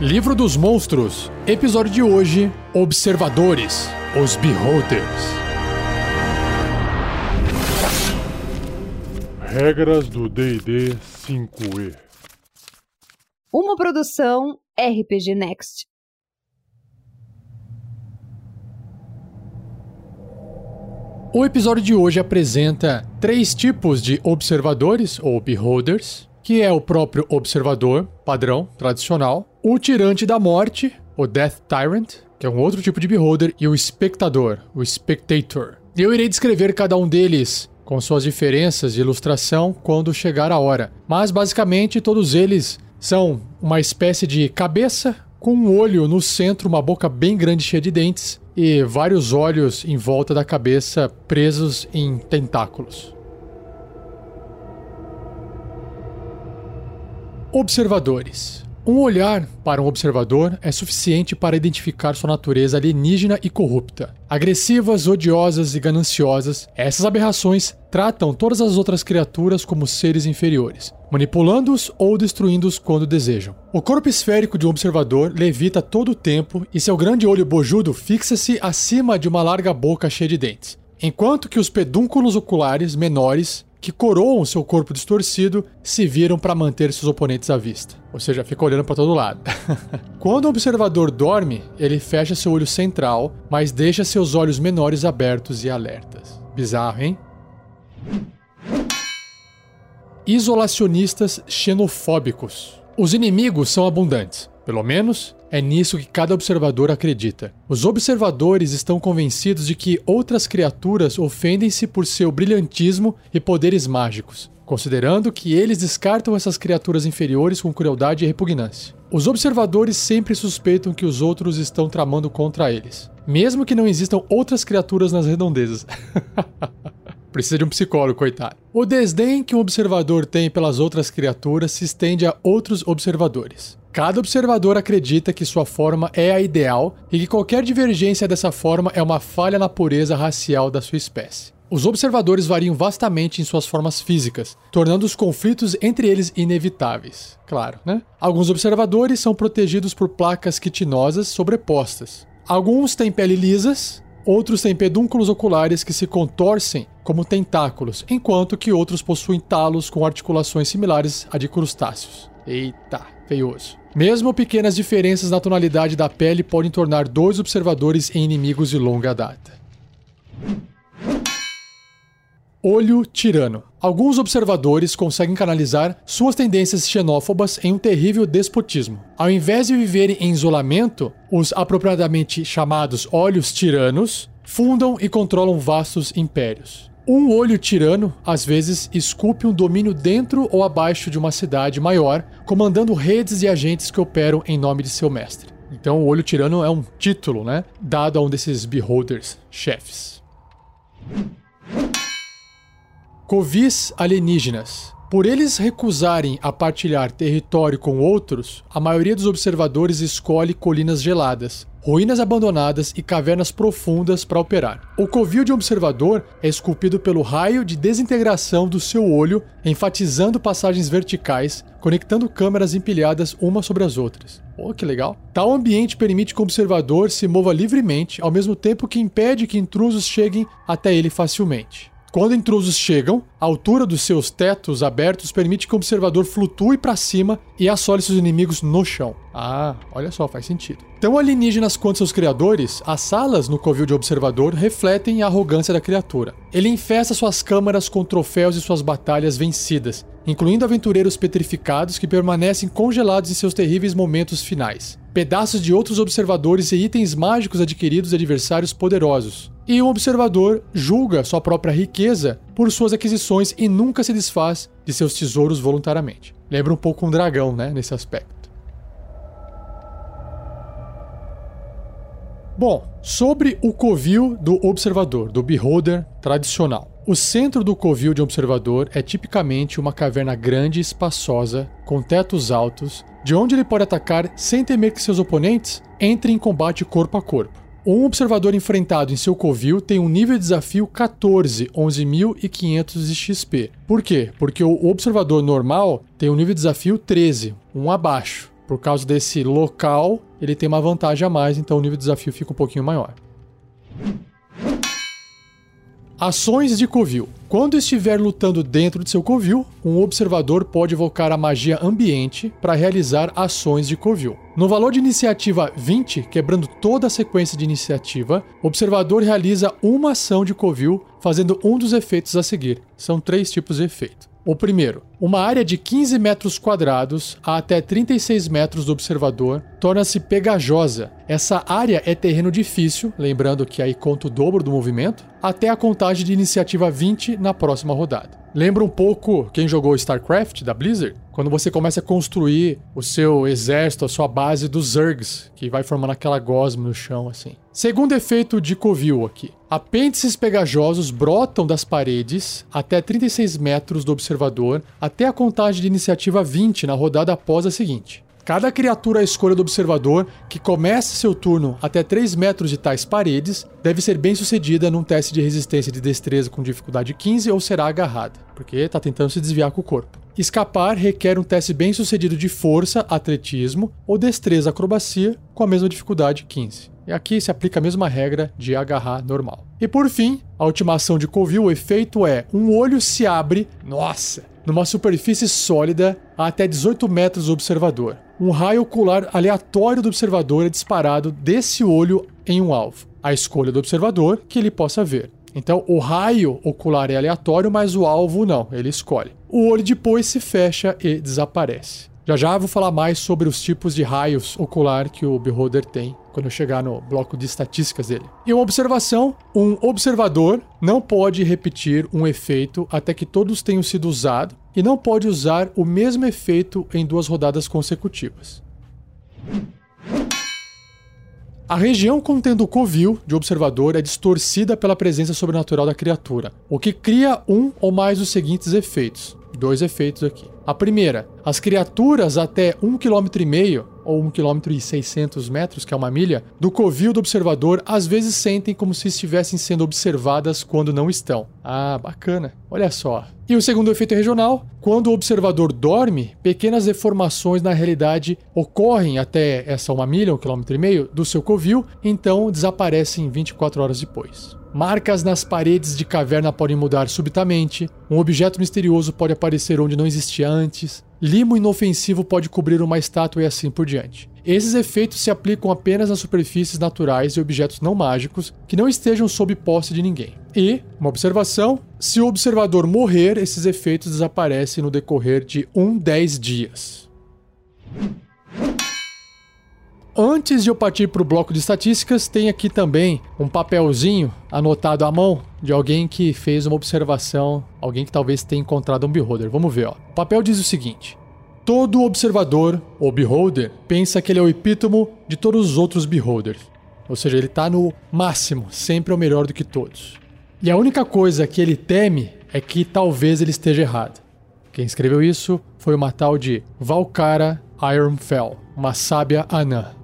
Livro dos Monstros, episódio de hoje: Observadores, os Beholders. Regras do DD 5E. Uma produção RPG Next. O episódio de hoje apresenta três tipos de observadores ou beholders, que é o próprio observador, padrão, tradicional, o tirante da morte, o Death Tyrant, que é um outro tipo de beholder, e o espectador, o spectator. Eu irei descrever cada um deles com suas diferenças de ilustração quando chegar a hora. Mas basicamente todos eles são uma espécie de cabeça com um olho no centro, uma boca bem grande cheia de dentes e vários olhos em volta da cabeça presos em tentáculos. Observadores. Um olhar para um observador é suficiente para identificar sua natureza alienígena e corrupta. Agressivas, odiosas e gananciosas, essas aberrações tratam todas as outras criaturas como seres inferiores, manipulando-os ou destruindo-os quando desejam. O corpo esférico de um observador levita todo o tempo e seu grande olho bojudo fixa-se acima de uma larga boca cheia de dentes, enquanto que os pedúnculos oculares menores que coroam seu corpo distorcido se viram para manter seus oponentes à vista. Ou seja, fica olhando para todo lado. Quando o observador dorme, ele fecha seu olho central, mas deixa seus olhos menores abertos e alertas. Bizarro, hein? Isolacionistas xenofóbicos. Os inimigos são abundantes. Pelo menos é nisso que cada observador acredita. Os observadores estão convencidos de que outras criaturas ofendem-se por seu brilhantismo e poderes mágicos, considerando que eles descartam essas criaturas inferiores com crueldade e repugnância. Os observadores sempre suspeitam que os outros estão tramando contra eles, mesmo que não existam outras criaturas nas redondezas. Precisa de um psicólogo, coitado. O desdém que um observador tem pelas outras criaturas se estende a outros observadores. Cada observador acredita que sua forma é a ideal e que qualquer divergência dessa forma é uma falha na pureza racial da sua espécie. Os observadores variam vastamente em suas formas físicas, tornando os conflitos entre eles inevitáveis. Claro, né? Alguns observadores são protegidos por placas quitinosas sobrepostas. Alguns têm pele lisas, outros têm pedúnculos oculares que se contorcem como tentáculos, enquanto que outros possuem talos com articulações similares a de crustáceos. Eita, feioso. Mesmo pequenas diferenças na tonalidade da pele podem tornar dois observadores em inimigos de longa data. Olho tirano. Alguns observadores conseguem canalizar suas tendências xenófobas em um terrível despotismo. Ao invés de viverem em isolamento, os apropriadamente chamados olhos tiranos fundam e controlam vastos impérios. Um olho tirano, às vezes, esculpe um domínio dentro ou abaixo de uma cidade maior, comandando redes de agentes que operam em nome de seu mestre. Então, o olho tirano é um título, né? Dado a um desses beholders, chefes. Covis alienígenas. Por eles recusarem a partilhar território com outros, a maioria dos observadores escolhe colinas geladas, ruínas abandonadas e cavernas profundas para operar. O covil de observador é esculpido pelo raio de desintegração do seu olho, enfatizando passagens verticais, conectando câmeras empilhadas umas sobre as outras. Oh, que legal! Tal ambiente permite que o observador se mova livremente, ao mesmo tempo que impede que intrusos cheguem até ele facilmente. Quando intrusos chegam, a altura dos seus tetos abertos permite que o observador flutue para cima e assole seus inimigos no chão. Ah, olha só, faz sentido. Tão alienígenas quanto seus criadores, as salas no covil de observador refletem a arrogância da criatura. Ele infesta suas câmaras com troféus de suas batalhas vencidas, incluindo aventureiros petrificados que permanecem congelados em seus terríveis momentos finais, pedaços de outros observadores e itens mágicos adquiridos de adversários poderosos. E um observador julga sua própria riqueza por suas aquisições e nunca se desfaz de seus tesouros voluntariamente. Lembra um pouco um dragão, né, nesse aspecto. Bom, sobre o covil do observador, do beholder tradicional. O centro do covil de um observador é tipicamente uma caverna grande e espaçosa, com tetos altos, de onde ele pode atacar sem temer que seus oponentes entrem em combate corpo a corpo. Um observador enfrentado em seu covil tem um nível de desafio 14, 11.500 de XP. Por quê? Porque o observador normal tem um nível de desafio 13, um abaixo. Por causa desse local, ele tem uma vantagem a mais, então o nível de desafio fica um pouquinho maior. Ações de Covil. Quando estiver lutando dentro de seu covil, um observador pode evocar a magia ambiente para realizar ações de covil. No valor de iniciativa 20, quebrando toda a sequência de iniciativa, o observador realiza uma ação de covil, fazendo um dos efeitos a seguir. São três tipos de efeito. O primeiro, uma área de 15 metros quadrados a até 36 metros do observador torna-se pegajosa. Essa área é terreno difícil, lembrando que aí conta o dobro do movimento, até a contagem de iniciativa 20 na próxima rodada. Lembra um pouco quem jogou StarCraft da Blizzard? Quando você começa a construir o seu exército, a sua base dos Zergs, que vai formando aquela gosma no chão assim. Segundo efeito de Covil aqui. Apêndices pegajosos brotam das paredes até 36 metros do observador, até a contagem de iniciativa 20 na rodada após a seguinte. Cada criatura à escolha do observador que comece seu turno até 3 metros de tais paredes deve ser bem sucedida num teste de resistência de destreza com dificuldade 15 ou será agarrada, porque está tentando se desviar com o corpo. Escapar requer um teste bem sucedido de força, atletismo ou destreza acrobacia com a mesma dificuldade 15. E aqui se aplica a mesma regra de agarrar normal. E por fim, a ultimação de Covil, o efeito é um olho se abre, nossa, numa superfície sólida a até 18 metros do observador. Um raio ocular aleatório do observador é disparado desse olho em um alvo. A escolha do observador que ele possa ver. Então, o raio ocular é aleatório, mas o alvo não, ele escolhe. O olho depois se fecha e desaparece. Já já vou falar mais sobre os tipos de raios ocular que o Beholder tem quando eu chegar no bloco de estatísticas dele. E uma observação: um observador não pode repetir um efeito até que todos tenham sido usados e não pode usar o mesmo efeito em duas rodadas consecutivas. A região contendo o covil de observador é distorcida pela presença sobrenatural da criatura, o que cria um ou mais dos seguintes efeitos. Dois efeitos aqui. A primeira, as criaturas até 1,5 km ou 1 km 600 metros, que é uma milha, do covil do observador às vezes sentem como se estivessem sendo observadas quando não estão. Ah, bacana. Olha só. E o segundo efeito regional, quando o observador dorme, pequenas deformações na realidade ocorrem até essa uma milha, um quilômetro e meio, do seu covil, então desaparecem 24 horas depois. Marcas nas paredes de caverna podem mudar subitamente, um objeto misterioso pode aparecer onde não existia antes, limo inofensivo pode cobrir uma estátua e assim por diante. Esses efeitos se aplicam apenas nas superfícies naturais e objetos não mágicos que não estejam sob posse de ninguém. E, uma observação: se o observador morrer, esses efeitos desaparecem no decorrer de um 10 dias. Antes de eu partir para o bloco de estatísticas, tem aqui também um papelzinho anotado à mão de alguém que fez uma observação, alguém que talvez tenha encontrado um beholder. Vamos ver, ó. O papel diz o seguinte: Todo observador ou beholder pensa que ele é o epítomo de todos os outros beholders. Ou seja, ele está no máximo, sempre é o melhor do que todos. E a única coisa que ele teme é que talvez ele esteja errado. Quem escreveu isso foi uma tal de Valkara Ironfell, uma sábia anã.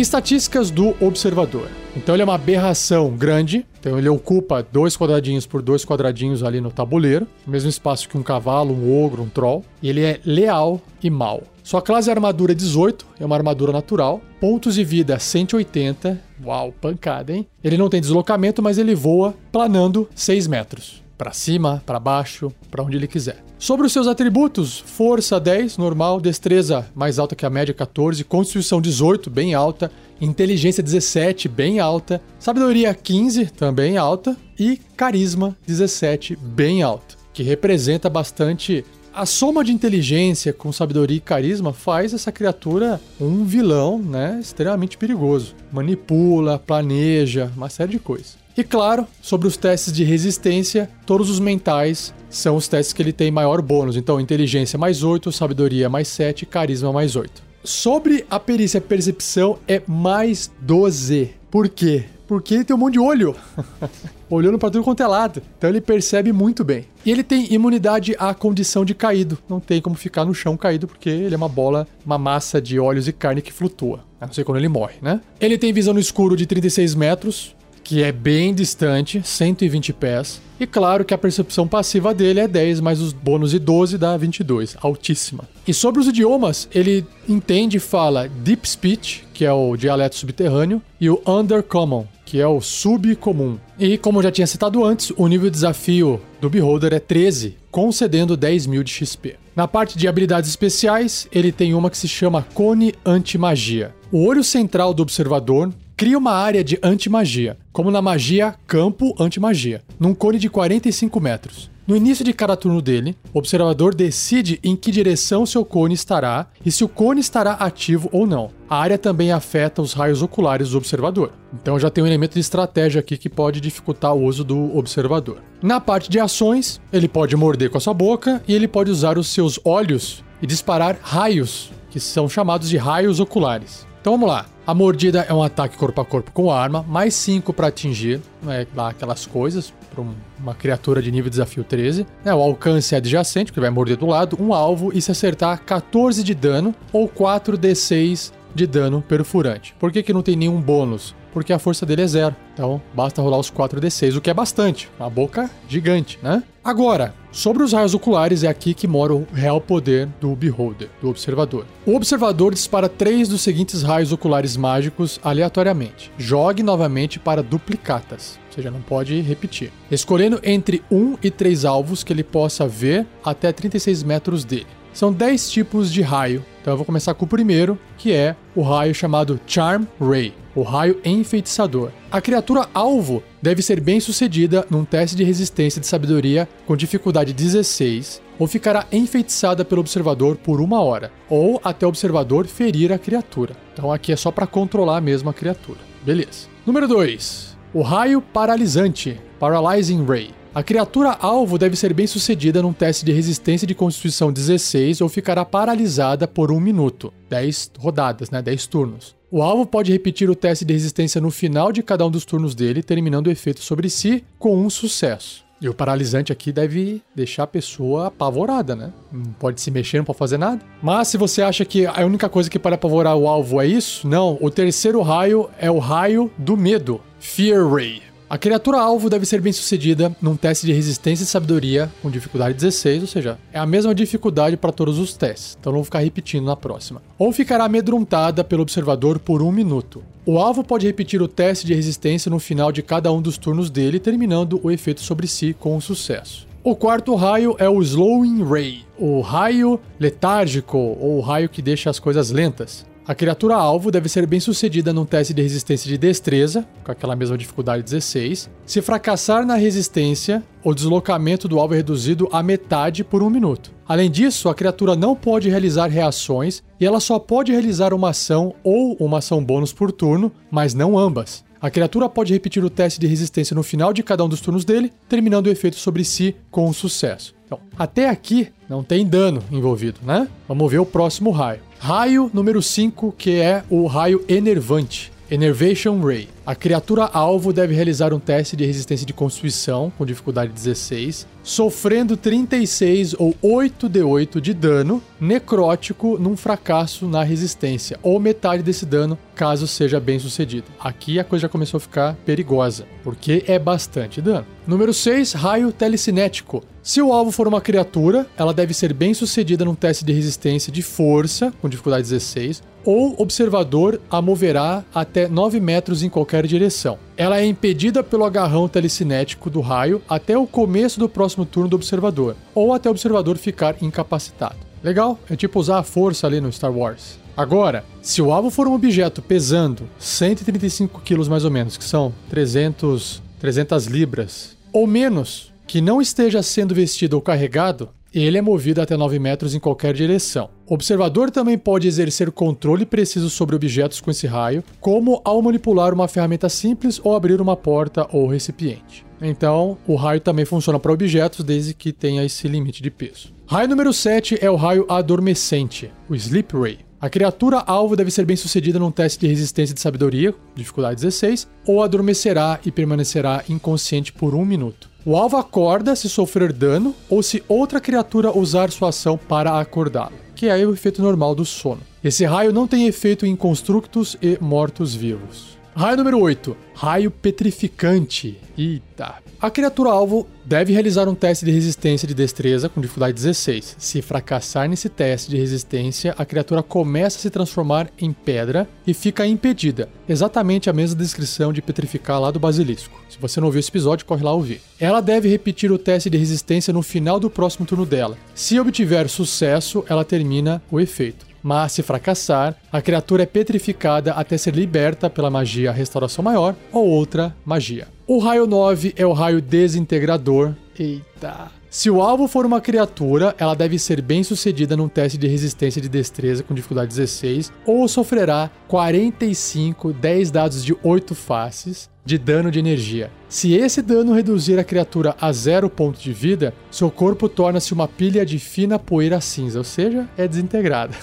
Estatísticas do observador. Então ele é uma aberração grande, então ele ocupa dois quadradinhos por dois quadradinhos ali no tabuleiro, mesmo espaço que um cavalo, um ogro, um troll. E ele é leal e mau. Sua classe é armadura 18, é uma armadura natural. Pontos de vida 180. Uau, pancada, hein? Ele não tem deslocamento, mas ele voa planando 6 metros para cima, para baixo, para onde ele quiser. Sobre os seus atributos, força 10, normal, destreza mais alta que a média 14, constituição 18, bem alta, inteligência 17, bem alta, sabedoria 15, também alta e carisma 17, bem alta, que representa bastante a soma de inteligência com sabedoria e carisma faz essa criatura um vilão, né, extremamente perigoso. Manipula, planeja, uma série de coisas. E claro, sobre os testes de resistência, todos os mentais são os testes que ele tem maior bônus. Então, inteligência mais 8, sabedoria mais 7, carisma mais 8. Sobre a perícia percepção é mais 12. Por quê? Porque ele tem um monte de olho. Olhando para tudo quanto é lado. Então ele percebe muito bem. E ele tem imunidade à condição de caído. Não tem como ficar no chão caído, porque ele é uma bola, uma massa de óleos e carne que flutua. A não ser quando ele morre, né? Ele tem visão no escuro de 36 metros, que é bem distante, 120 pés. E claro que a percepção passiva dele é 10, mais os bônus de 12 dá 22, altíssima. E sobre os idiomas, ele entende e fala Deep Speech, que é o dialeto subterrâneo, e o Undercommon, que é o subcomum. E como eu já tinha citado antes, o nível de desafio do Beholder é 13, concedendo 10 mil de XP. Na parte de habilidades especiais, ele tem uma que se chama Cone Anti-Magia. O olho central do observador cria uma área de anti-magia, como na magia Campo Anti-Magia, num cone de 45 metros. No início de cada turno dele, o observador decide em que direção seu cone estará e se o cone estará ativo ou não. A área também afeta os raios oculares do observador. Então já tem um elemento de estratégia aqui que pode dificultar o uso do observador. Na parte de ações, ele pode morder com a sua boca e ele pode usar os seus olhos e disparar raios, que são chamados de raios oculares. Então vamos lá. A mordida é um ataque corpo a corpo com arma, mais 5 para atingir, não é lá aquelas coisas, para uma criatura de nível desafio 13. É, o alcance é adjacente, porque vai morder do lado, um alvo, e se acertar, 14 de dano ou 4d6 de dano perfurante. Por que, que não tem nenhum bônus? Porque a força dele é zero. Então basta rolar os 4d6, o que é bastante. Uma boca gigante, né? Agora, sobre os raios oculares, é aqui que mora o real poder do Beholder, do observador. O observador dispara três dos seguintes raios oculares mágicos aleatoriamente. Jogue novamente para duplicatas, ou seja, não pode repetir. Escolhendo entre um e três alvos que ele possa ver até 36 metros dele. São 10 tipos de raio, então eu vou começar com o primeiro, que é o raio chamado Charm Ray, o raio enfeitiçador. A criatura alvo deve ser bem sucedida num teste de resistência de sabedoria com dificuldade 16, ou ficará enfeitiçada pelo observador por uma hora, ou até o observador ferir a criatura. Então aqui é só para controlar mesmo a criatura. Beleza. Número 2. O raio paralisante, Paralyzing Ray. A criatura alvo deve ser bem sucedida num teste de resistência de constituição 16 ou ficará paralisada por um minuto. 10 rodadas, né? 10 turnos. O alvo pode repetir o teste de resistência no final de cada um dos turnos dele, terminando o efeito sobre si com um sucesso. E o paralisante aqui deve deixar a pessoa apavorada, né? Não pode se mexer, não pode fazer nada. Mas se você acha que a única coisa que pode apavorar o alvo é isso, não. O terceiro raio é o raio do medo Fear Ray. A criatura alvo deve ser bem sucedida num teste de resistência e sabedoria com dificuldade 16, ou seja, é a mesma dificuldade para todos os testes, então não vou ficar repetindo na próxima. Ou ficará amedrontada pelo observador por um minuto. O alvo pode repetir o teste de resistência no final de cada um dos turnos dele, terminando o efeito sobre si com um sucesso. O quarto raio é o Slowing Ray, o raio letárgico ou o raio que deixa as coisas lentas. A criatura alvo deve ser bem sucedida num teste de resistência de destreza, com aquela mesma dificuldade 16. Se fracassar na resistência, o deslocamento do alvo é reduzido à metade por um minuto. Além disso, a criatura não pode realizar reações e ela só pode realizar uma ação ou uma ação bônus por turno, mas não ambas. A criatura pode repetir o teste de resistência no final de cada um dos turnos dele, terminando o efeito sobre si com sucesso. Então, até aqui não tem dano envolvido, né? Vamos ver o próximo raio. Raio número 5, que é o raio enervante. Enervation Ray. A criatura alvo deve realizar um teste de resistência de constituição com dificuldade 16, sofrendo 36 ou 8d8 de dano necrótico num fracasso na resistência, ou metade desse dano caso seja bem sucedido. Aqui a coisa já começou a ficar perigosa, porque é bastante dano. Número 6, raio telecinético. Se o alvo for uma criatura, ela deve ser bem sucedida num teste de resistência de força, com dificuldade 16, ou observador a moverá até 9 metros em qualquer direção. Ela é impedida pelo agarrão telecinético do raio até o começo do próximo turno do observador, ou até o observador ficar incapacitado. Legal? É tipo usar a força ali no Star Wars. Agora, se o alvo for um objeto pesando 135 quilos mais ou menos, que são 300, 300 libras, ou menos, que não esteja sendo vestido ou carregado, ele é movido até 9 metros em qualquer direção. O observador também pode exercer controle preciso sobre objetos com esse raio, como ao manipular uma ferramenta simples ou abrir uma porta ou recipiente. Então, o raio também funciona para objetos desde que tenha esse limite de peso. Raio número 7 é o raio adormecente, o Sleep Ray. A criatura alvo deve ser bem sucedida num teste de resistência de sabedoria, dificuldade 16, ou adormecerá e permanecerá inconsciente por um minuto. O alvo acorda se sofrer dano ou se outra criatura usar sua ação para acordá-lo, que é o efeito normal do sono. Esse raio não tem efeito em constructos e mortos-vivos. Raio número 8. Raio petrificante. Eita. A criatura alvo deve realizar um teste de resistência de destreza com dificuldade 16. Se fracassar nesse teste de resistência, a criatura começa a se transformar em pedra e fica impedida. Exatamente a mesma descrição de petrificar lá do basilisco. Se você não ouviu esse episódio, corre lá ouvir. Ela deve repetir o teste de resistência no final do próximo turno dela. Se obtiver sucesso, ela termina o efeito mas se fracassar, a criatura é petrificada até ser liberta pela magia Restauração Maior ou outra magia. O raio 9 é o raio desintegrador. Eita. Se o alvo for uma criatura, ela deve ser bem sucedida num teste de resistência de destreza com dificuldade 16 ou sofrerá 45 10 dados de 8 faces de dano de energia. Se esse dano reduzir a criatura a zero ponto de vida, seu corpo torna-se uma pilha de fina poeira cinza, ou seja, é desintegrada.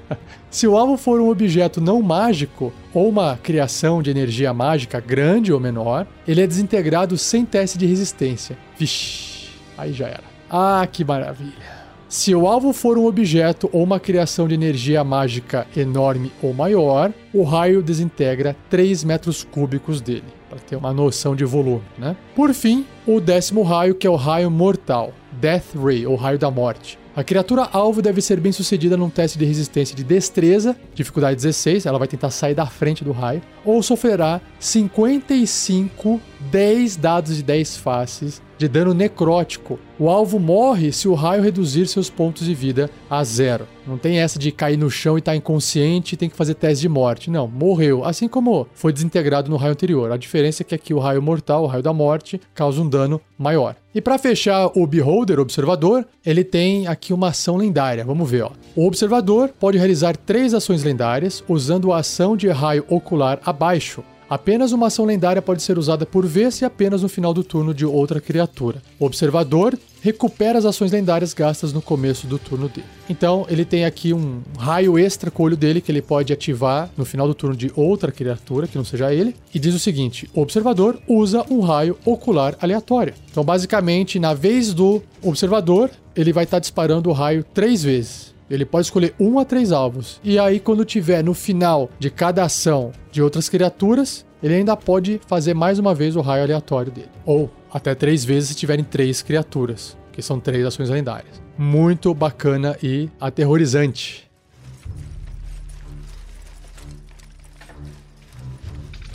Se o alvo for um objeto não mágico ou uma criação de energia mágica grande ou menor, ele é desintegrado sem teste de resistência. Vixe, aí já era. Ah, que maravilha. Se o alvo for um objeto ou uma criação de energia mágica enorme ou maior, o raio desintegra 3 metros cúbicos dele para ter uma noção de volume, né? Por fim, o décimo raio, que é o raio mortal, Death Ray, ou raio da morte. A criatura alvo deve ser bem sucedida num teste de resistência de destreza, dificuldade 16, ela vai tentar sair da frente do raio, ou sofrerá 55 10 dados de 10 faces de dano necrótico. O alvo morre se o raio reduzir seus pontos de vida a zero. Não tem essa de cair no chão e estar tá inconsciente e tem que fazer teste de morte. Não, morreu. Assim como foi desintegrado no raio anterior. A diferença é que aqui o raio mortal, o raio da morte, causa um dano maior. E para fechar o Beholder, observador, ele tem aqui uma ação lendária. Vamos ver, ó. O observador pode realizar três ações lendárias usando a ação de raio ocular abaixo. Apenas uma ação lendária pode ser usada por vez e apenas no final do turno de outra criatura. O observador recupera as ações lendárias gastas no começo do turno dele. Então, ele tem aqui um raio extra com o olho dele que ele pode ativar no final do turno de outra criatura, que não seja ele, e diz o seguinte: o observador usa um raio ocular aleatório. Então, basicamente, na vez do observador, ele vai estar disparando o raio três vezes. Ele pode escolher um a três alvos. E aí, quando tiver no final de cada ação de outras criaturas, ele ainda pode fazer mais uma vez o raio aleatório dele. Ou até três vezes se tiverem três criaturas, que são três ações lendárias. Muito bacana e aterrorizante.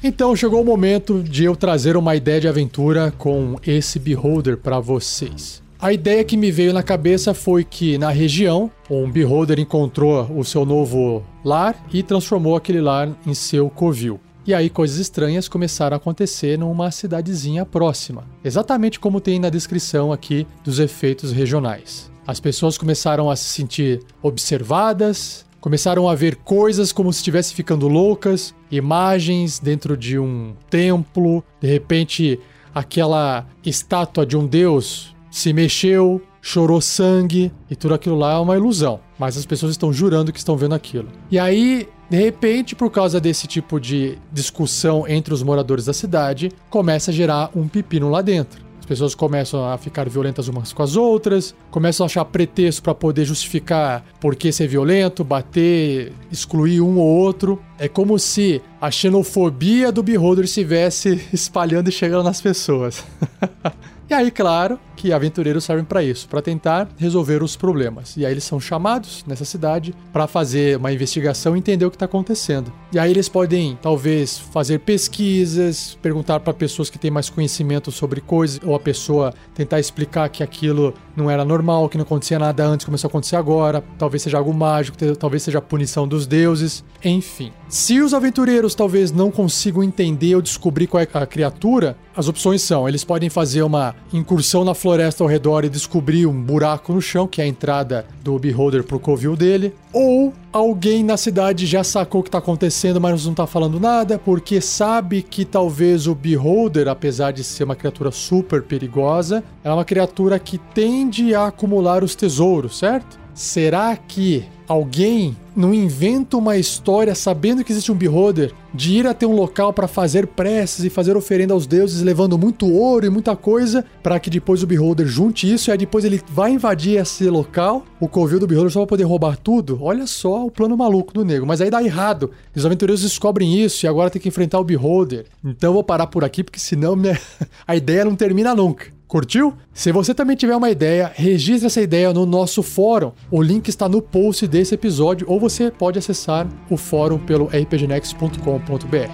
Então chegou o momento de eu trazer uma ideia de aventura com esse Beholder para vocês. A ideia que me veio na cabeça foi que na região, um beholder encontrou o seu novo lar e transformou aquele lar em seu covil. E aí coisas estranhas começaram a acontecer numa cidadezinha próxima, exatamente como tem na descrição aqui dos efeitos regionais. As pessoas começaram a se sentir observadas, começaram a ver coisas como se estivessem ficando loucas, imagens dentro de um templo, de repente aquela estátua de um deus se mexeu, chorou sangue e tudo aquilo lá é uma ilusão. Mas as pessoas estão jurando que estão vendo aquilo. E aí, de repente, por causa desse tipo de discussão entre os moradores da cidade, começa a gerar um pepino lá dentro. As pessoas começam a ficar violentas umas com as outras, começam a achar pretexto para poder justificar por que ser violento, bater, excluir um ou outro. É como se a xenofobia do Beholder estivesse espalhando e chegando nas pessoas. E aí, claro, que aventureiros servem para isso, para tentar resolver os problemas. E aí eles são chamados nessa cidade para fazer uma investigação e entender o que está acontecendo. E aí eles podem, talvez, fazer pesquisas, perguntar para pessoas que têm mais conhecimento sobre coisas, ou a pessoa tentar explicar que aquilo não era normal, que não acontecia nada antes, começou a acontecer agora, talvez seja algo mágico, talvez seja a punição dos deuses, enfim. Se os aventureiros talvez não consigam entender ou descobrir qual é a criatura, as opções são: eles podem fazer uma incursão na floresta ao redor e descobrir um buraco no chão, que é a entrada do Beholder pro covil dele, ou alguém na cidade já sacou o que tá acontecendo, mas não tá falando nada, porque sabe que talvez o Beholder, apesar de ser uma criatura super perigosa, é uma criatura que tende a acumular os tesouros, certo? Será que alguém não inventa uma história sabendo que existe um beholder de ir até um local para fazer preces e fazer oferenda aos deuses, levando muito ouro e muita coisa, para que depois o beholder junte isso e aí depois ele vai invadir esse local, o covil do beholder só vai poder roubar tudo? Olha só o plano maluco do nego, mas aí dá errado. Os aventureiros descobrem isso e agora tem que enfrentar o beholder. Então eu vou parar por aqui porque senão minha... a ideia não termina nunca. Curtiu? Se você também tiver uma ideia, registre essa ideia no nosso fórum. O link está no post desse episódio ou você pode acessar o fórum pelo rpgnext.com.br.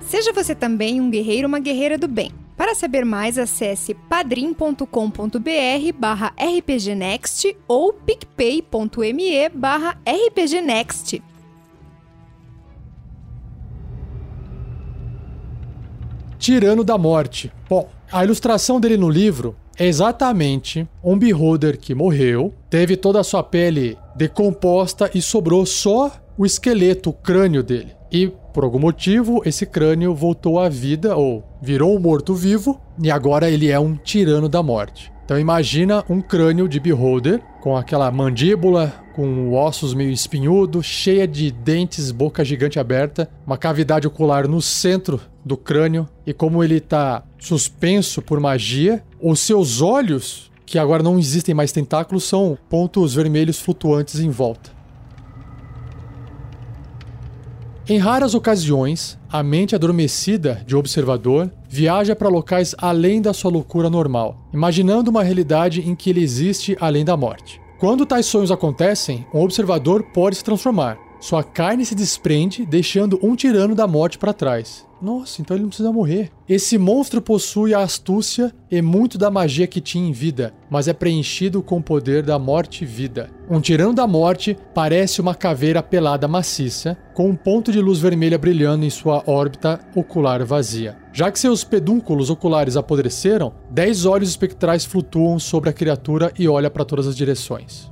Seja você também um guerreiro ou uma guerreira do bem. Para saber mais, acesse padrim.com.br barra rpgnext ou picpay.me barra rpgnext. Tirano da Morte. Bom, a ilustração dele no livro é exatamente um beholder que morreu, teve toda a sua pele decomposta e sobrou só o esqueleto, o crânio dele. E por algum motivo esse crânio voltou à vida ou virou um morto-vivo e agora ele é um tirano da morte. Então imagina um crânio de beholder com aquela mandíbula com ossos meio espinhudo, cheia de dentes, boca gigante aberta, uma cavidade ocular no centro do crânio e como ele está suspenso por magia, os seus olhos, que agora não existem mais tentáculos, são pontos vermelhos flutuantes em volta. Em raras ocasiões, a mente adormecida de observador viaja para locais além da sua loucura normal, imaginando uma realidade em que ele existe além da morte. Quando tais sonhos acontecem, um observador pode se transformar. Sua carne se desprende, deixando um tirano da morte para trás. Nossa, então ele não precisa morrer. Esse monstro possui a astúcia e muito da magia que tinha em vida, mas é preenchido com o poder da morte e vida. Um tirano da morte parece uma caveira pelada maciça, com um ponto de luz vermelha brilhando em sua órbita ocular vazia. Já que seus pedúnculos oculares apodreceram, dez olhos espectrais flutuam sobre a criatura e olha para todas as direções.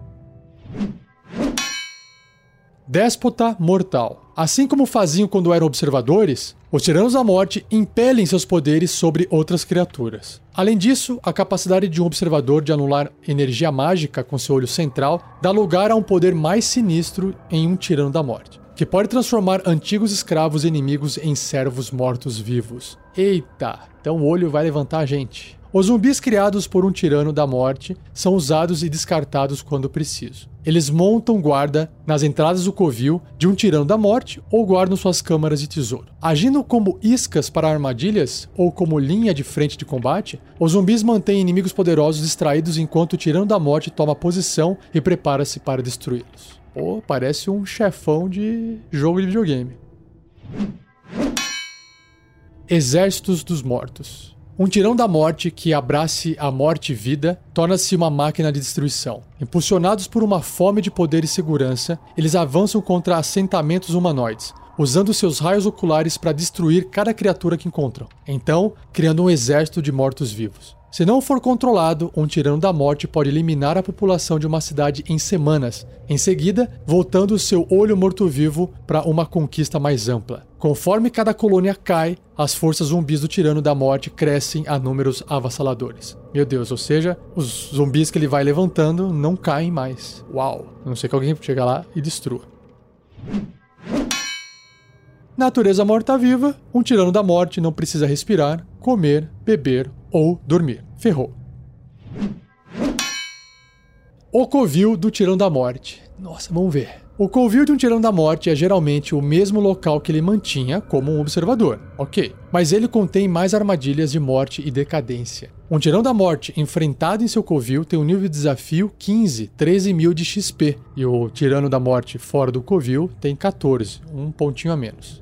Déspota mortal. Assim como faziam quando eram observadores, os Tiranos da Morte impelem seus poderes sobre outras criaturas. Além disso, a capacidade de um observador de anular energia mágica com seu olho central dá lugar a um poder mais sinistro em um Tirano da Morte, que pode transformar antigos escravos inimigos em servos mortos-vivos. Eita, então o olho vai levantar a gente. Os zumbis criados por um tirano da morte são usados e descartados quando preciso. Eles montam guarda nas entradas do covil de um tirano da morte ou guardam suas câmaras de tesouro. Agindo como iscas para armadilhas ou como linha de frente de combate, os zumbis mantêm inimigos poderosos distraídos enquanto o tirano da morte toma posição e prepara-se para destruí-los. Pô, parece um chefão de jogo de videogame. Exércitos dos Mortos. Um tirão da morte que abrace a morte e vida torna-se uma máquina de destruição. Impulsionados por uma fome de poder e segurança, eles avançam contra assentamentos humanoides, usando seus raios oculares para destruir cada criatura que encontram. Então, criando um exército de mortos-vivos. Se não for controlado, um tirano da morte pode eliminar a população de uma cidade em semanas, em seguida, voltando seu olho morto-vivo para uma conquista mais ampla. Conforme cada colônia cai, as forças zumbis do tirano da morte crescem a números avassaladores. Meu Deus, ou seja, os zumbis que ele vai levantando não caem mais. Uau! A não sei que alguém chegue lá e destrua. Natureza morta-viva, um tirano da morte não precisa respirar, comer, beber ou dormir. Ferrou. O covil do Tirão da Morte. Nossa, vamos ver. O covil de um Tirão da Morte é geralmente o mesmo local que ele mantinha como um observador, ok. Mas ele contém mais armadilhas de morte e decadência. Um Tirão da Morte enfrentado em seu covil tem um nível de desafio 15, 13 mil de XP. E o Tirano da Morte fora do covil tem 14, um pontinho a menos.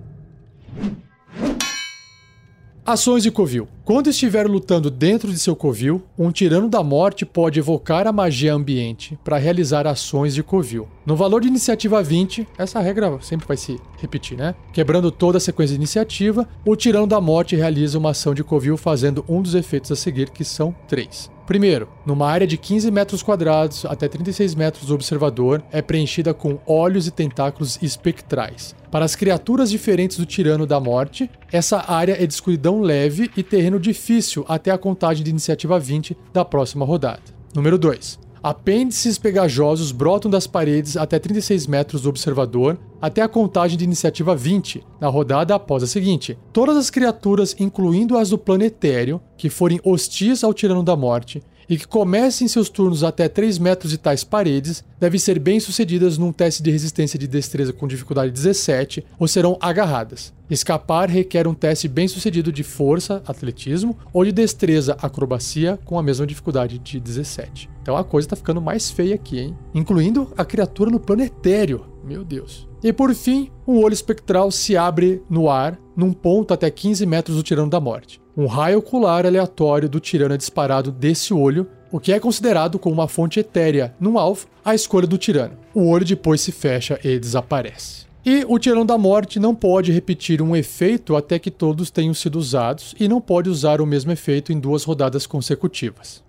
Ações de covil. Quando estiver lutando dentro de seu covil, um tirano da morte pode evocar a magia ambiente para realizar ações de covil. No valor de iniciativa 20, essa regra sempre vai se repetir, né? Quebrando toda a sequência de iniciativa, o tirano da morte realiza uma ação de covil fazendo um dos efeitos a seguir, que são três. Primeiro, numa área de 15 metros quadrados até 36 metros do observador, é preenchida com olhos e tentáculos espectrais. Para as criaturas diferentes do Tirano da Morte, essa área é de escuridão leve e terreno difícil até a contagem de iniciativa 20 da próxima rodada. Número 2. Apêndices pegajosos brotam das paredes até 36 metros do observador, até a contagem de iniciativa 20, na rodada após a seguinte. Todas as criaturas, incluindo as do planetério, que forem hostis ao Tirano da Morte e que comecem seus turnos até 3 metros de tais paredes, devem ser bem-sucedidas num teste de resistência de destreza com dificuldade 17 ou serão agarradas. Escapar requer um teste bem-sucedido de força, atletismo, ou de destreza, acrobacia, com a mesma dificuldade de 17. Então a coisa tá ficando mais feia aqui, hein? Incluindo a criatura no planetério. Meu Deus. E por fim, um olho espectral se abre no ar, num ponto até 15 metros do Tirano da Morte. Um raio ocular aleatório do tirano é disparado desse olho, o que é considerado como uma fonte etérea no alvo, a escolha do tirano. O olho depois se fecha e desaparece. E o Tirano da Morte não pode repetir um efeito até que todos tenham sido usados e não pode usar o mesmo efeito em duas rodadas consecutivas.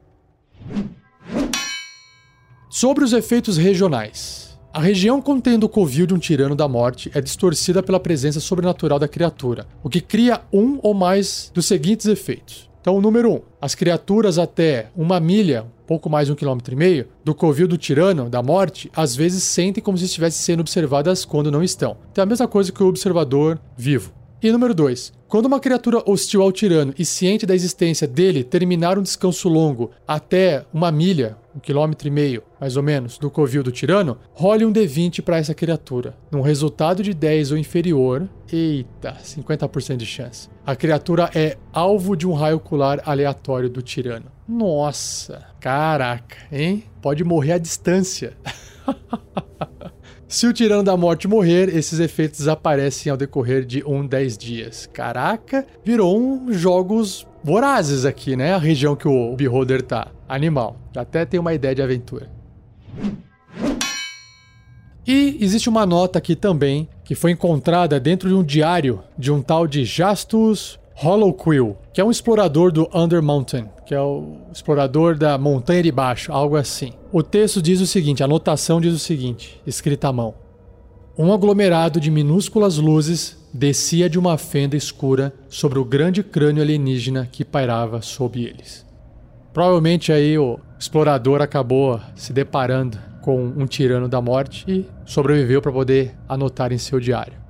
Sobre os efeitos regionais. A região contendo o covil de um tirano da morte é distorcida pela presença sobrenatural da criatura, o que cria um ou mais dos seguintes efeitos. Então, número 1. Um, as criaturas até uma milha, pouco mais de um quilômetro e meio, do covil do tirano, da morte, às vezes sentem como se estivessem sendo observadas quando não estão. Então é a mesma coisa que o observador vivo. E número 2. Quando uma criatura hostil ao tirano e ciente da existência dele terminar um descanso longo até uma milha, um quilômetro e meio, mais ou menos, do covil do tirano, role um D20 para essa criatura. Num resultado de 10 ou inferior, eita, 50% de chance. A criatura é alvo de um raio ocular aleatório do tirano. Nossa, caraca, hein? Pode morrer à distância. Se o Tirano da Morte morrer, esses efeitos desaparecem ao decorrer de um 10 dias. Caraca, virou um jogos vorazes aqui, né? A região que o Beholder tá. Animal. Até tem uma ideia de aventura. E existe uma nota aqui também que foi encontrada dentro de um diário de um tal de Jastus Hollowquill, que é um explorador do Under Mountain, que é o explorador da montanha de baixo, algo assim. O texto diz o seguinte, a anotação diz o seguinte, escrita à mão. Um aglomerado de minúsculas luzes descia de uma fenda escura sobre o grande crânio alienígena que pairava sob eles. Provavelmente aí o explorador acabou se deparando com um tirano da morte e sobreviveu para poder anotar em seu diário.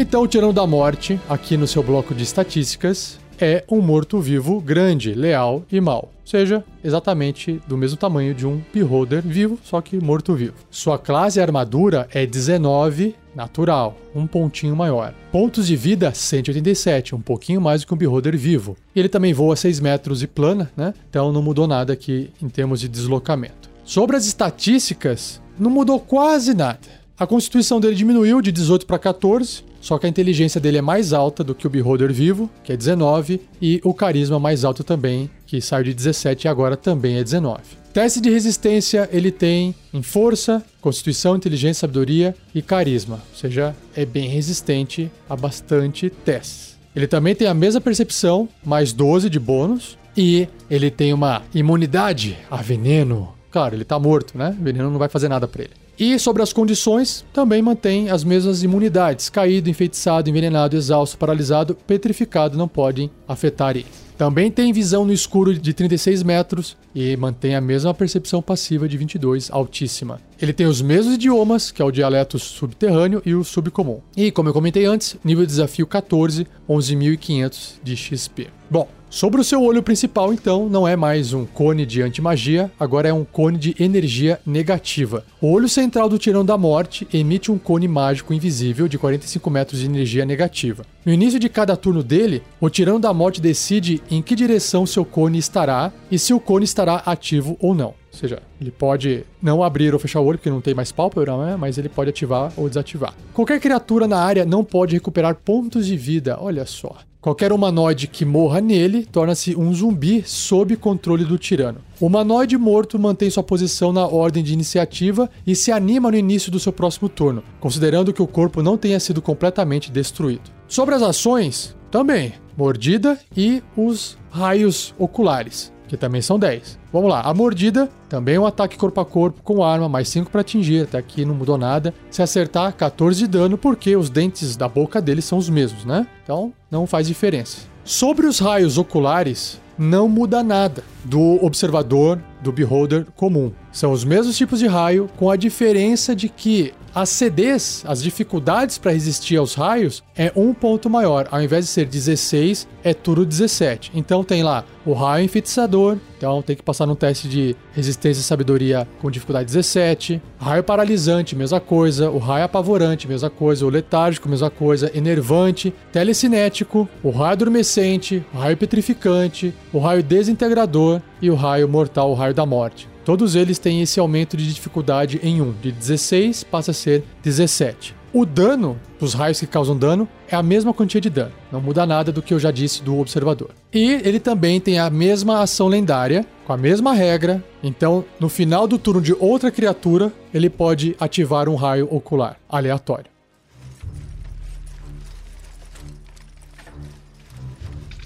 Então, o Tirano da Morte, aqui no seu bloco de estatísticas, é um morto-vivo grande, leal e mau. Ou seja, exatamente do mesmo tamanho de um Beholder vivo, só que morto-vivo. Sua classe armadura é 19 natural, um pontinho maior. Pontos de vida 187, um pouquinho mais do que um Beholder vivo. Ele também voa 6 metros e plana, né? Então não mudou nada aqui em termos de deslocamento. Sobre as estatísticas, não mudou quase nada. A constituição dele diminuiu de 18 para 14, só que a inteligência dele é mais alta do que o Beholder vivo, que é 19, e o carisma mais alto também, que saiu de 17 e agora também é 19. Teste de resistência ele tem em força, constituição, inteligência, sabedoria e carisma, ou seja, é bem resistente a bastante testes. Ele também tem a mesma percepção, mais 12 de bônus, e ele tem uma imunidade a veneno. Claro, ele tá morto, né? Veneno não vai fazer nada para ele. E sobre as condições, também mantém as mesmas imunidades. Caído, enfeitiçado, envenenado, exausto, paralisado, petrificado não podem afetar ele. Também tem visão no escuro de 36 metros e mantém a mesma percepção passiva de 22, altíssima. Ele tem os mesmos idiomas, que é o dialeto subterrâneo e o subcomum. E, como eu comentei antes, nível de desafio 14, 11.500 de XP. Bom, Sobre o seu olho principal, então, não é mais um cone de antimagia, agora é um cone de energia negativa. O olho central do Tirão da Morte emite um cone mágico invisível de 45 metros de energia negativa. No início de cada turno dele, o Tirão da Morte decide em que direção seu cone estará e se o cone estará ativo ou não. Ou seja, ele pode não abrir ou fechar o olho porque não tem mais pálpebra, né? mas ele pode ativar ou desativar. Qualquer criatura na área não pode recuperar pontos de vida, olha só. Qualquer humanoide que morra nele torna-se um zumbi sob controle do tirano. O humanoide morto mantém sua posição na ordem de iniciativa e se anima no início do seu próximo turno, considerando que o corpo não tenha sido completamente destruído. Sobre as ações, também mordida e os raios oculares. Que também são 10. Vamos lá, a mordida também um ataque corpo a corpo com arma, mais 5 para atingir, até aqui não mudou nada. Se acertar, 14 de dano, porque os dentes da boca dele são os mesmos, né? Então não faz diferença. Sobre os raios oculares, não muda nada do observador, do beholder comum. São os mesmos tipos de raio, com a diferença de que as CDs, as dificuldades para resistir aos raios, é um ponto maior. Ao invés de ser 16, é tudo 17. Então tem lá o raio enfeitiçador, então tem que passar no teste de resistência e sabedoria com dificuldade 17. Raio paralisante, mesma coisa. O raio apavorante, mesma coisa. O letárgico, mesma coisa. Enervante, telecinético, o raio adormecente, o raio petrificante, o raio desintegrador e o raio mortal, o raio da morte. Todos eles têm esse aumento de dificuldade em 1, de 16 passa a ser 17. O dano dos raios que causam dano é a mesma quantia de dano, não muda nada do que eu já disse do observador. E ele também tem a mesma ação lendária, com a mesma regra, então no final do turno de outra criatura, ele pode ativar um raio ocular aleatório.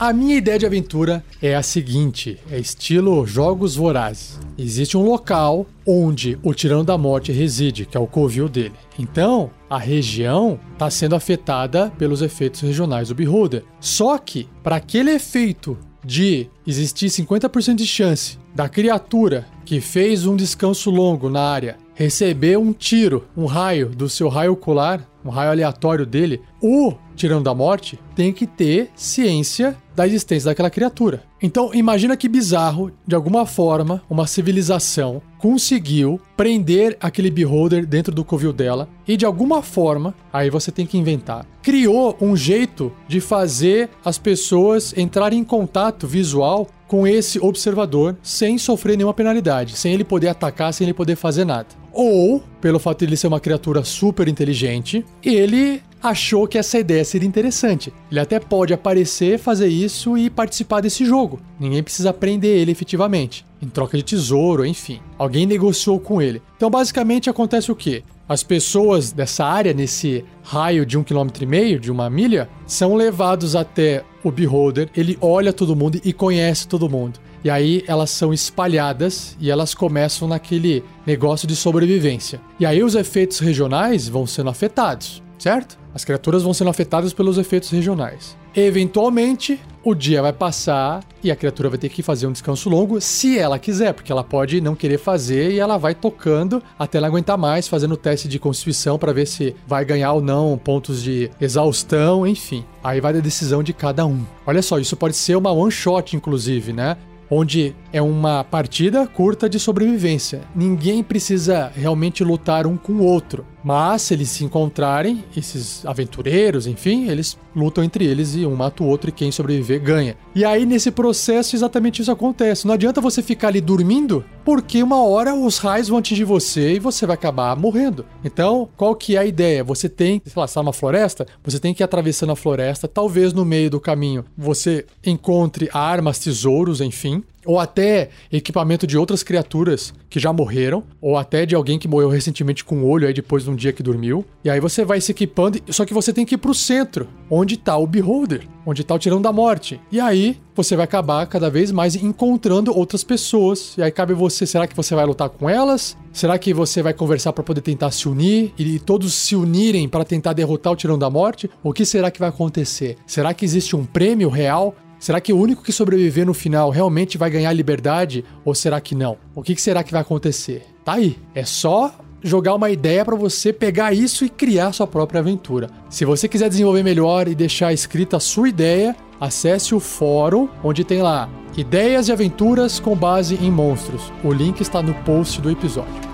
A minha ideia de aventura é a seguinte: é estilo Jogos Vorazes. Existe um local onde o Tirano da Morte reside, que é o covil dele. Então, a região está sendo afetada pelos efeitos regionais do Beholder. Só que, para aquele efeito de existir 50% de chance da criatura que fez um descanso longo na área receber um tiro, um raio do seu raio ocular, um raio aleatório dele, o Tirano da Morte tem que ter ciência da existência daquela criatura. Então, imagina que bizarro, de alguma forma, uma civilização conseguiu prender aquele beholder dentro do covil dela e de alguma forma, aí você tem que inventar, criou um jeito de fazer as pessoas entrarem em contato visual com esse observador sem sofrer nenhuma penalidade, sem ele poder atacar, sem ele poder fazer nada. Ou, pelo fato de ele ser uma criatura super inteligente, ele achou que essa ideia seria interessante. Ele até pode aparecer, fazer isso e participar desse jogo. Ninguém precisa prender ele efetivamente, em troca de tesouro, enfim. Alguém negociou com ele. Então, basicamente, acontece o quê? As pessoas dessa área, nesse raio de um quilômetro e meio, de uma milha, são levados até o Beholder. Ele olha todo mundo e conhece todo mundo. E aí elas são espalhadas e elas começam naquele negócio de sobrevivência. E aí os efeitos regionais vão sendo afetados, certo? As criaturas vão sendo afetadas pelos efeitos regionais. Eventualmente, o dia vai passar e a criatura vai ter que fazer um descanso longo, se ela quiser, porque ela pode não querer fazer e ela vai tocando até ela aguentar mais, fazendo teste de constituição para ver se vai ganhar ou não pontos de exaustão, enfim. Aí vai da decisão de cada um. Olha só, isso pode ser uma one shot, inclusive, né? Onde é uma partida curta de sobrevivência. Ninguém precisa realmente lutar um com o outro. Mas se eles se encontrarem, esses aventureiros, enfim, eles lutam entre eles e um mata o outro e quem sobreviver ganha. E aí nesse processo exatamente isso acontece. Não adianta você ficar ali dormindo, porque uma hora os raios vão atingir você e você vai acabar morrendo. Então, qual que é a ideia? Você tem, sei lá, numa floresta, você tem que ir atravessando a floresta, talvez no meio do caminho você encontre armas, tesouros, enfim, ou até equipamento de outras criaturas que já morreram, ou até de alguém que morreu recentemente com o olho aí depois de um dia que dormiu. E aí você vai se equipando, só que você tem que ir pro centro, onde tá o Beholder, onde tá o Tirão da Morte. E aí você vai acabar cada vez mais encontrando outras pessoas. E aí cabe você, será que você vai lutar com elas? Será que você vai conversar para poder tentar se unir e todos se unirem para tentar derrotar o Tirão da Morte? O que será que vai acontecer? Será que existe um prêmio real Será que o único que sobreviver no final realmente vai ganhar liberdade ou será que não? O que, será que vai acontecer? Tá aí. É só jogar uma ideia para você pegar isso e criar sua própria aventura. Se você quiser desenvolver melhor e deixar escrita a sua ideia, acesse o fórum onde tem lá ideias e aventuras com base em monstros. O link está no post do episódio.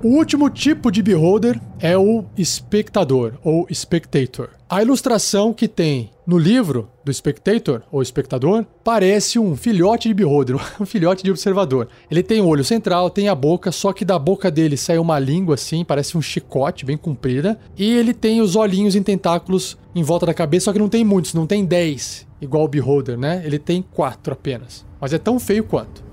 O último tipo de beholder é o espectador ou spectator. A ilustração que tem no livro do spectator ou espectador parece um filhote de beholder, um filhote de observador. Ele tem o olho central, tem a boca, só que da boca dele sai uma língua assim, parece um chicote bem comprida, e ele tem os olhinhos em tentáculos em volta da cabeça, só que não tem muitos, não tem 10, igual o beholder, né? Ele tem quatro apenas. Mas é tão feio quanto.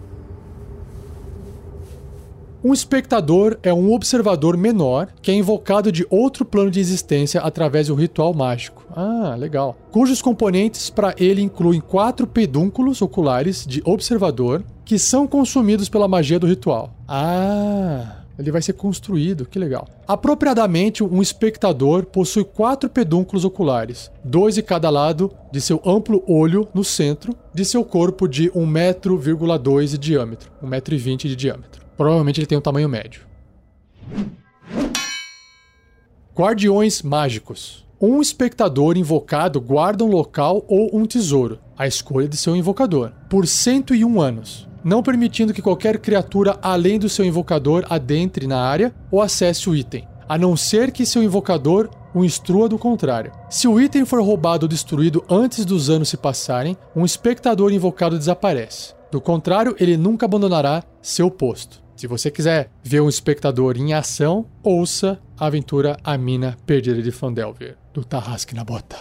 Um espectador é um observador menor que é invocado de outro plano de existência através do ritual mágico. Ah, legal. Cujos componentes para ele incluem quatro pedúnculos oculares de observador que são consumidos pela magia do ritual. Ah, ele vai ser construído, que legal. Apropriadamente, um espectador possui quatro pedúnculos oculares, dois de cada lado de seu amplo olho no centro de seu corpo de 1,2 metro de diâmetro, 1,20m de diâmetro. Provavelmente ele tem um tamanho médio. Guardiões mágicos. Um espectador invocado guarda um local ou um tesouro, a escolha de seu invocador, por 101 anos não permitindo que qualquer criatura além do seu invocador adentre na área ou acesse o item, a não ser que seu invocador o instrua do contrário. Se o item for roubado ou destruído antes dos anos se passarem, um espectador invocado desaparece. Do contrário, ele nunca abandonará seu posto. Se você quiser ver um espectador em ação, ouça a aventura A Mina Perdida de Fandelver, do Tarrasque na Bota.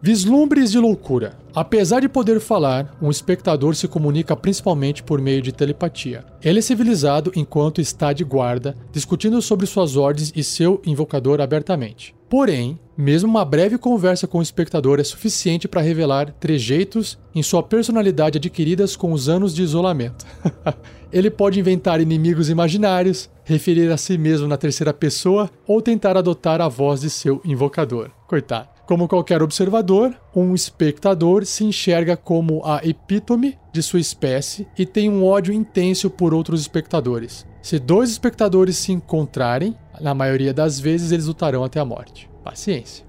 Vislumbres de loucura. Apesar de poder falar, um espectador se comunica principalmente por meio de telepatia. Ele é civilizado enquanto está de guarda, discutindo sobre suas ordens e seu invocador abertamente. Porém, mesmo uma breve conversa com o espectador é suficiente para revelar trejeitos em sua personalidade adquiridas com os anos de isolamento. Ele pode inventar inimigos imaginários, referir a si mesmo na terceira pessoa ou tentar adotar a voz de seu invocador. Coitado. Como qualquer observador, um espectador se enxerga como a epítome de sua espécie e tem um ódio intenso por outros espectadores. Se dois espectadores se encontrarem, na maioria das vezes eles lutarão até a morte. Paciência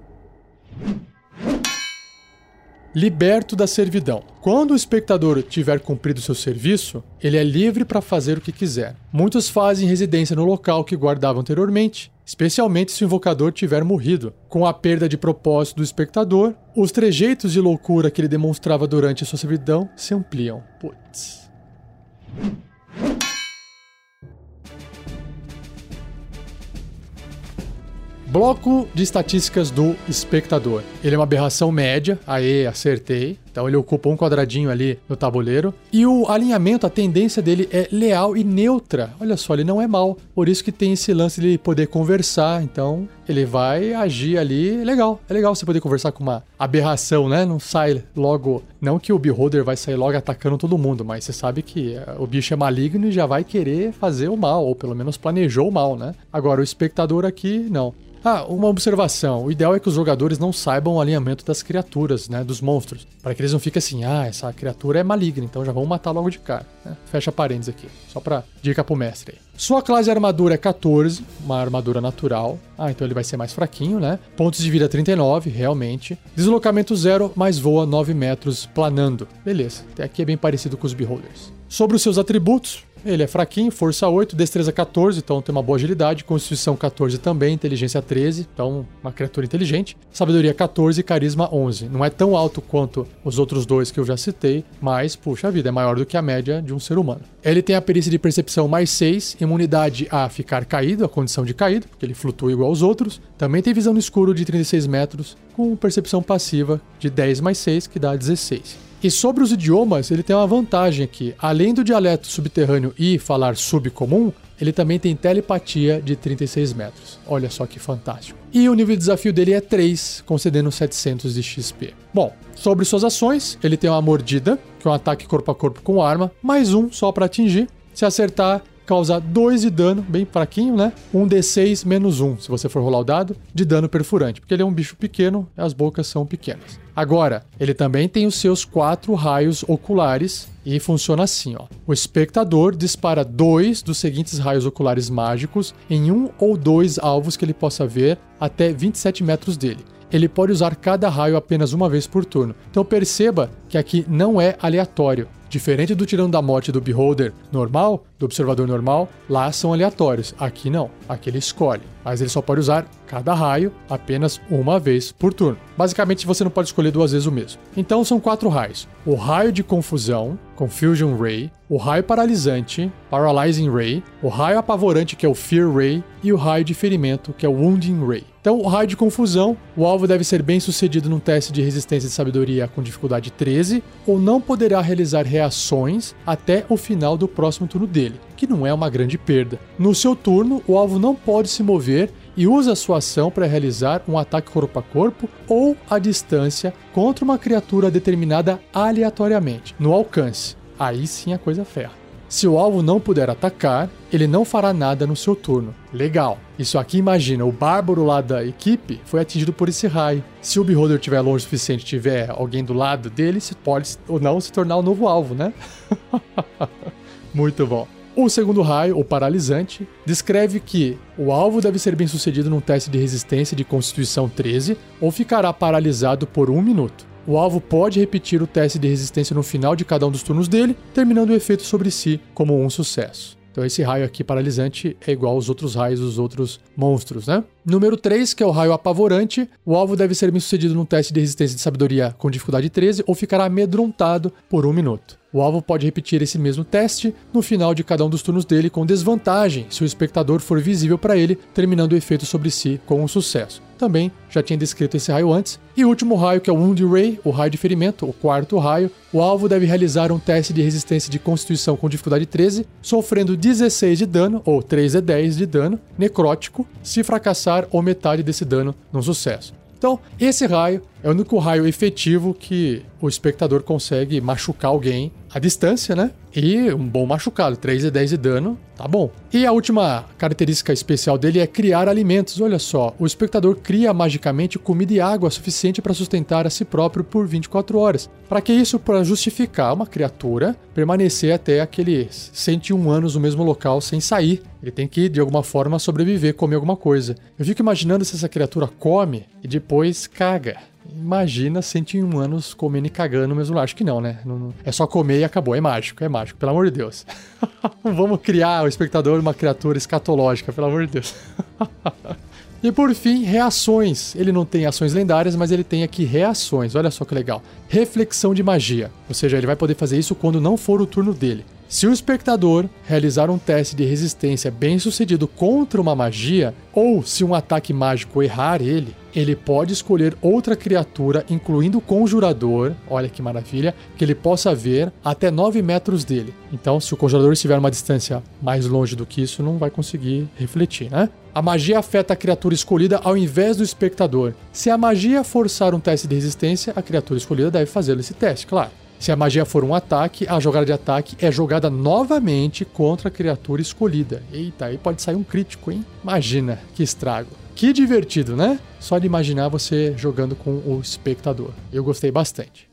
liberto da servidão. Quando o espectador tiver cumprido seu serviço, ele é livre para fazer o que quiser. Muitos fazem residência no local que guardavam anteriormente, especialmente se o invocador tiver morrido. Com a perda de propósito do espectador, os trejeitos de loucura que ele demonstrava durante a sua servidão se ampliam. Putz. Bloco de estatísticas do espectador. Ele é uma aberração média, aê, acertei. Então ele ocupa um quadradinho ali no tabuleiro. E o alinhamento, a tendência dele é leal e neutra. Olha só, ele não é mal. Por isso que tem esse lance de poder conversar. Então ele vai agir ali. Legal, é legal você poder conversar com uma aberração, né? Não sai logo. Não que o Beholder vai sair logo atacando todo mundo, mas você sabe que eh, o bicho é maligno e já vai querer fazer o mal, ou pelo menos planejou o mal, né? Agora o espectador aqui, não. Ah, uma observação. O ideal é que os jogadores não saibam o alinhamento das criaturas, né? Dos monstros. Para que eles não fiquem assim, ah, essa criatura é maligna, então já vamos matar logo de cara. Né? Fecha parênteses aqui. Só pra dica pro mestre aí. Sua classe armadura é 14, uma armadura natural. Ah, então ele vai ser mais fraquinho, né? Pontos de vida 39, realmente. Deslocamento 0, mas voa 9 metros planando. Beleza, até aqui é bem parecido com os Beholders. Sobre os seus atributos, ele é fraquinho, força 8, destreza 14, então tem uma boa agilidade, constituição 14 também, inteligência 13, então uma criatura inteligente. Sabedoria 14 carisma 11. Não é tão alto quanto os outros dois que eu já citei, mas, puxa vida, é maior do que a média de um ser humano. Ele tem a perícia de percepção mais 6, imunidade a ficar caído, a condição de caído, porque ele flutua igual aos outros. Também tem visão no escuro de 36 metros, com percepção passiva de 10 mais 6, que dá 16. E sobre os idiomas, ele tem uma vantagem aqui. Além do dialeto subterrâneo e falar subcomum, ele também tem telepatia de 36 metros. Olha só que fantástico. E o nível de desafio dele é 3, concedendo 700 de XP. Bom, sobre suas ações, ele tem uma mordida, que é um ataque corpo a corpo com arma, mais um só para atingir. Se acertar, causa 2 de dano, bem fraquinho, né? Um D6 menos 1, se você for rolar o dado, de dano perfurante, porque ele é um bicho pequeno e as bocas são pequenas. Agora, ele também tem os seus quatro raios oculares e funciona assim, ó. O espectador dispara dois dos seguintes raios oculares mágicos em um ou dois alvos que ele possa ver até 27 metros dele ele pode usar cada raio apenas uma vez por turno. Então perceba que aqui não é aleatório. Diferente do tirão da morte do Beholder normal, do observador normal, lá são aleatórios. Aqui não. Aqui ele escolhe. Mas ele só pode usar cada raio apenas uma vez por turno. Basicamente, você não pode escolher duas vezes o mesmo. Então são quatro raios: o raio de confusão, Confusion Ray, o raio paralisante, Paralyzing Ray, o raio apavorante, que é o Fear Ray, e o raio de ferimento, que é o Wounding Ray. Então, o raio de confusão, o alvo deve ser bem sucedido num teste de resistência de sabedoria com dificuldade 13, ou não poderá realizar reações até o final do próximo turno dele, que não é uma grande perda. No seu turno, o alvo não pode se mover e usa sua ação para realizar um ataque corpo a corpo ou à distância contra uma criatura determinada aleatoriamente, no alcance. Aí sim a coisa ferra. Se o alvo não puder atacar, ele não fará nada no seu turno. Legal. Isso aqui imagina, o bárbaro lá da equipe foi atingido por esse raio. Se o beholder estiver longe o suficiente, tiver alguém do lado dele, pode ou não se tornar o um novo alvo, né? Muito bom. O segundo raio, o paralisante, descreve que o alvo deve ser bem sucedido num teste de resistência de Constituição 13 ou ficará paralisado por um minuto. O alvo pode repetir o teste de resistência no final de cada um dos turnos dele, terminando o efeito sobre si como um sucesso. Então esse raio aqui paralisante é igual aos outros raios dos outros monstros, né? Número 3, que é o raio apavorante. O alvo deve ser bem sucedido num teste de resistência de sabedoria com dificuldade 13 ou ficará amedrontado por um minuto. O alvo pode repetir esse mesmo teste no final de cada um dos turnos dele com desvantagem se o espectador for visível para ele, terminando o efeito sobre si com um sucesso. Também já tinha descrito esse raio antes. E o último raio, que é o Wound Ray, o raio de ferimento, o quarto raio. O alvo deve realizar um teste de resistência de constituição com dificuldade 13, sofrendo 16 de dano, ou 3 e 10 de dano, necrótico, se fracassar ou metade desse dano num sucesso. Então, esse raio é o único raio efetivo que o espectador consegue machucar alguém à distância, né? E um bom machucado, 3 e 10 de dano, tá bom. E a última característica especial dele é criar alimentos. Olha só, o espectador cria magicamente comida e água suficiente para sustentar a si próprio por 24 horas. Para que isso? Para justificar uma criatura permanecer até aqueles 101 anos no mesmo local sem sair. Ele tem que, de alguma forma, sobreviver, comer alguma coisa. Eu fico imaginando se essa criatura come e depois caga. Imagina 101 anos comendo e cagando no mesmo lugar. Acho que não, né? É só comer e acabou. É mágico, é mágico, pelo amor de Deus. Vamos criar o espectador uma criatura escatológica, pelo amor de Deus. E por fim, reações. Ele não tem ações lendárias, mas ele tem aqui reações. Olha só que legal. Reflexão de magia. Ou seja, ele vai poder fazer isso quando não for o turno dele. Se o espectador realizar um teste de resistência bem sucedido contra uma magia, ou se um ataque mágico errar ele, ele pode escolher outra criatura, incluindo o conjurador, olha que maravilha, que ele possa ver até 9 metros dele. Então, se o conjurador estiver uma distância mais longe do que isso, não vai conseguir refletir, né? A magia afeta a criatura escolhida ao invés do espectador. Se a magia forçar um teste de resistência, a criatura escolhida deve fazer esse teste, claro. Se a magia for um ataque, a jogada de ataque é jogada novamente contra a criatura escolhida. Eita, aí pode sair um crítico, hein? Imagina que estrago. Que divertido, né? Só de imaginar você jogando com o espectador. Eu gostei bastante.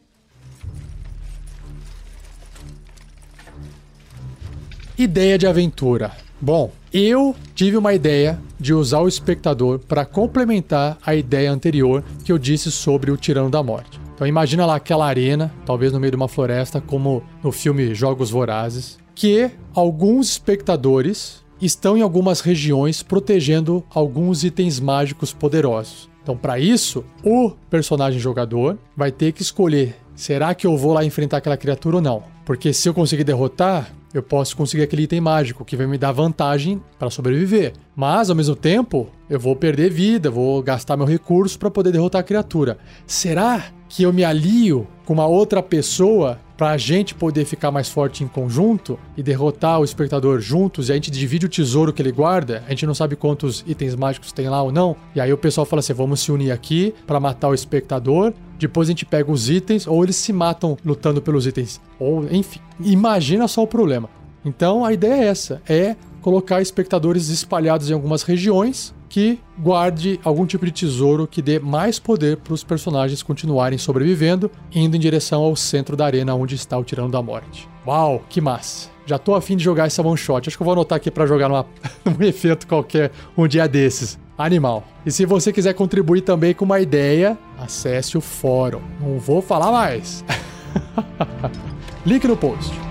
Ideia de aventura. Bom, eu tive uma ideia de usar o espectador para complementar a ideia anterior que eu disse sobre o Tirano da Morte. Então imagina lá aquela arena, talvez no meio de uma floresta, como no filme Jogos Vorazes, que alguns espectadores estão em algumas regiões protegendo alguns itens mágicos poderosos. Então, para isso, o personagem jogador vai ter que escolher: será que eu vou lá enfrentar aquela criatura ou não? Porque se eu conseguir derrotar, eu posso conseguir aquele item mágico que vai me dar vantagem para sobreviver. Mas ao mesmo tempo, eu vou perder vida, vou gastar meu recurso para poder derrotar a criatura. Será que eu me alio com uma outra pessoa para a gente poder ficar mais forte em conjunto e derrotar o espectador juntos e a gente divide o tesouro que ele guarda, a gente não sabe quantos itens mágicos tem lá ou não, e aí o pessoal fala assim: vamos se unir aqui para matar o espectador, depois a gente pega os itens, ou eles se matam lutando pelos itens, ou enfim, imagina só o problema. Então a ideia é essa: é colocar espectadores espalhados em algumas regiões que guarde algum tipo de tesouro que dê mais poder para os personagens continuarem sobrevivendo, indo em direção ao centro da arena onde está o Tirano da Morte. Uau, que massa! Já tô afim de jogar essa one shot. Acho que eu vou anotar aqui para jogar numa, num evento qualquer um dia desses. Animal. E se você quiser contribuir também com uma ideia, acesse o fórum. Não vou falar mais. Link no post.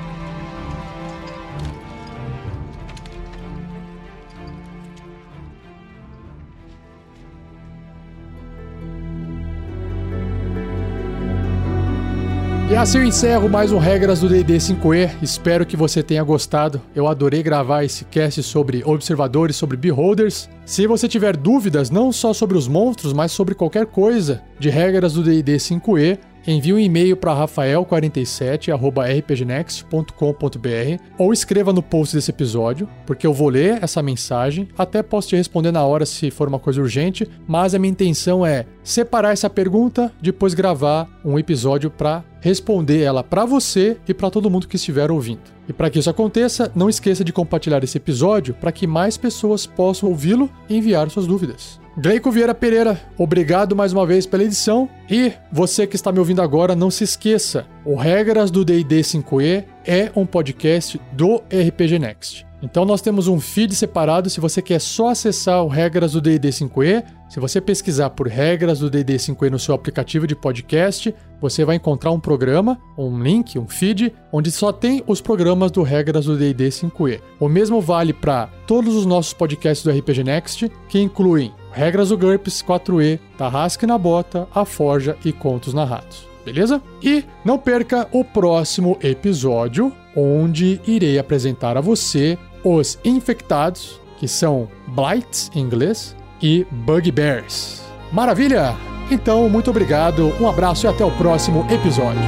E assim eu encerro mais um Regras do D&D 5e. Espero que você tenha gostado. Eu adorei gravar esse cast sobre observadores, sobre beholders. Se você tiver dúvidas, não só sobre os monstros, mas sobre qualquer coisa de regras do D&D 5e, envie um e-mail para rafael47@rpgnext.com.br ou escreva no post desse episódio, porque eu vou ler essa mensagem. Até posso te responder na hora se for uma coisa urgente, mas a minha intenção é separar essa pergunta, depois gravar um episódio para responder ela para você e para todo mundo que estiver ouvindo. E para que isso aconteça, não esqueça de compartilhar esse episódio para que mais pessoas possam ouvi-lo e enviar suas dúvidas. Gleico Vieira Pereira, obrigado mais uma vez pela edição. E você que está me ouvindo agora, não se esqueça: o Regras do DD 5E é um podcast do RPG Next. Então nós temos um feed separado se você quer só acessar o Regras do D&D 5e. Se você pesquisar por Regras do D&D 5e no seu aplicativo de podcast, você vai encontrar um programa, um link, um feed, onde só tem os programas do Regras do D&D 5e. O mesmo vale para todos os nossos podcasts do RPG Next, que incluem Regras do GURPS 4e, Tarrasque na Bota, A Forja e Contos Narrados beleza? E não perca o próximo episódio, onde irei apresentar a você os infectados, que são blights em inglês, e bugbears. Maravilha? Então, muito obrigado, um abraço e até o próximo episódio.